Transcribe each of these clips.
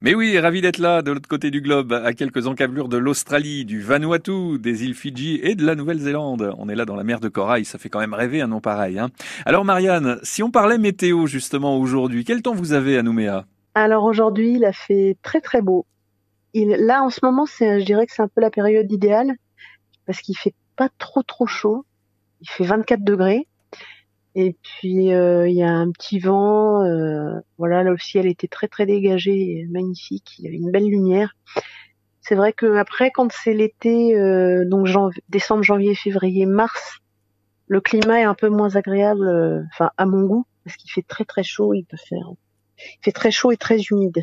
Mais oui, ravi d'être là, de l'autre côté du globe, à quelques encablures de l'Australie, du Vanuatu, des îles Fidji et de la Nouvelle-Zélande. On est là dans la mer de Corail, ça fait quand même rêver un nom pareil. Hein. Alors Marianne, si on parlait météo justement aujourd'hui, quel temps vous avez à Nouméa? Alors aujourd'hui, il a fait très très beau. Là en ce moment, je dirais que c'est un peu la période idéale parce qu'il fait pas trop trop chaud. Il fait 24 degrés. Et puis euh, il y a un petit vent, euh, voilà, là aussi elle était très très dégagée, magnifique, il y avait une belle lumière. C'est vrai que après quand c'est l'été, euh, donc décembre, janvier, février, mars, le climat est un peu moins agréable, enfin à mon goût, parce qu'il fait très très chaud, il peut faire, il fait très chaud et très humide.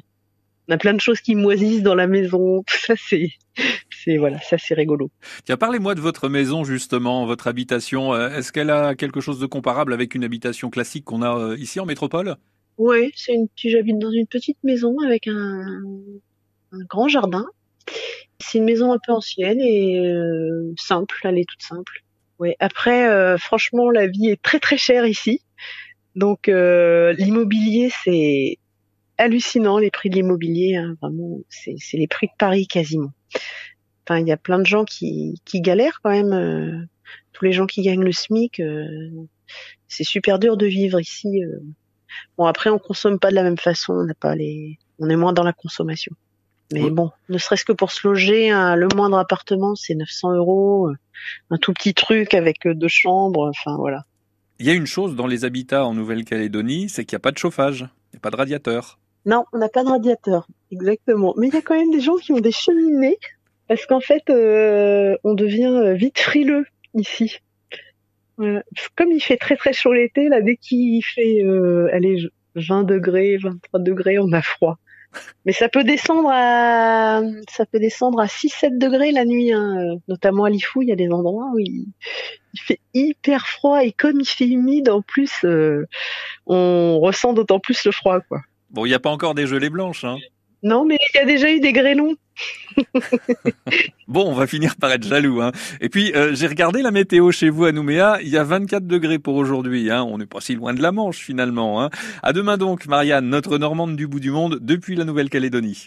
On a plein de choses qui moisissent dans la maison, tout ça c'est c'est voilà, ça c'est rigolo. Tiens, parlez-moi de votre maison justement, votre habitation. Euh, est-ce qu'elle a quelque chose de comparable avec une habitation classique qu'on a euh, ici en métropole? Oui, c'est une. J'habite dans une petite maison avec un, un grand jardin. C'est une maison un peu ancienne et euh, simple, elle est toute simple. Oui. Après, franchement, la vie est très très chère ici. Donc l'immobilier, c'est hallucinant les prix de l'immobilier. Hein, vraiment, c'est les prix de Paris quasiment. Enfin, il y a plein de gens qui, qui galèrent quand même. Euh, tous les gens qui gagnent le SMIC, euh, c'est super dur de vivre ici. Euh. Bon, après, on consomme pas de la même façon. On n'a pas les, on est moins dans la consommation. Mais bon, ne serait-ce que pour se loger, hein, le moindre appartement, c'est 900 euros. Un tout petit truc avec deux chambres. Enfin, voilà. Il y a une chose dans les habitats en Nouvelle-Calédonie, c'est qu'il n'y a pas de chauffage, il n'y a pas de radiateur. Non, on n'a pas de radiateur, exactement. Mais il y a quand même des gens qui ont des cheminées, parce qu'en fait, euh, on devient euh, vite frileux ici. Comme il fait très très chaud l'été, là, dès qu'il fait, euh, allez, 20 degrés, 23 degrés, on a froid. Mais ça peut descendre à, ça peut descendre à 6-7 degrés la nuit, hein. notamment à Lifou, il y a des endroits où il, fait hyper froid et comme il fait humide, en plus, euh, on ressent d'autant plus le froid, quoi. Bon, il n'y a pas encore des gelées blanches, hein Non, mais il y a déjà eu des grêlons. bon, on va finir par être jaloux. Hein. Et puis, euh, j'ai regardé la météo chez vous à Nouméa. Il y a 24 degrés pour aujourd'hui. Hein. On n'est pas si loin de la Manche, finalement. Hein. À demain donc, Marianne, notre Normande du bout du monde, depuis la Nouvelle-Calédonie.